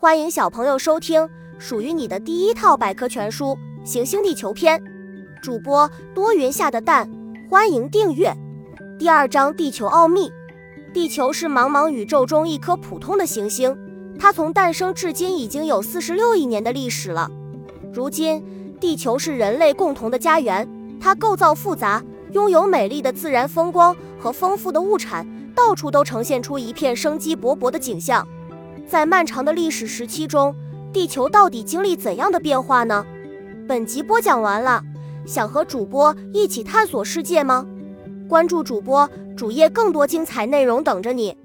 欢迎小朋友收听属于你的第一套百科全书《行星地球篇》，主播多云下的蛋，欢迎订阅。第二章：地球奥秘。地球是茫茫宇宙中一颗普通的行星，它从诞生至今已经有四十六亿年的历史了。如今，地球是人类共同的家园，它构造复杂，拥有美丽的自然风光和丰富的物产，到处都呈现出一片生机勃勃的景象。在漫长的历史时期中，地球到底经历怎样的变化呢？本集播讲完了，想和主播一起探索世界吗？关注主播主页，更多精彩内容等着你。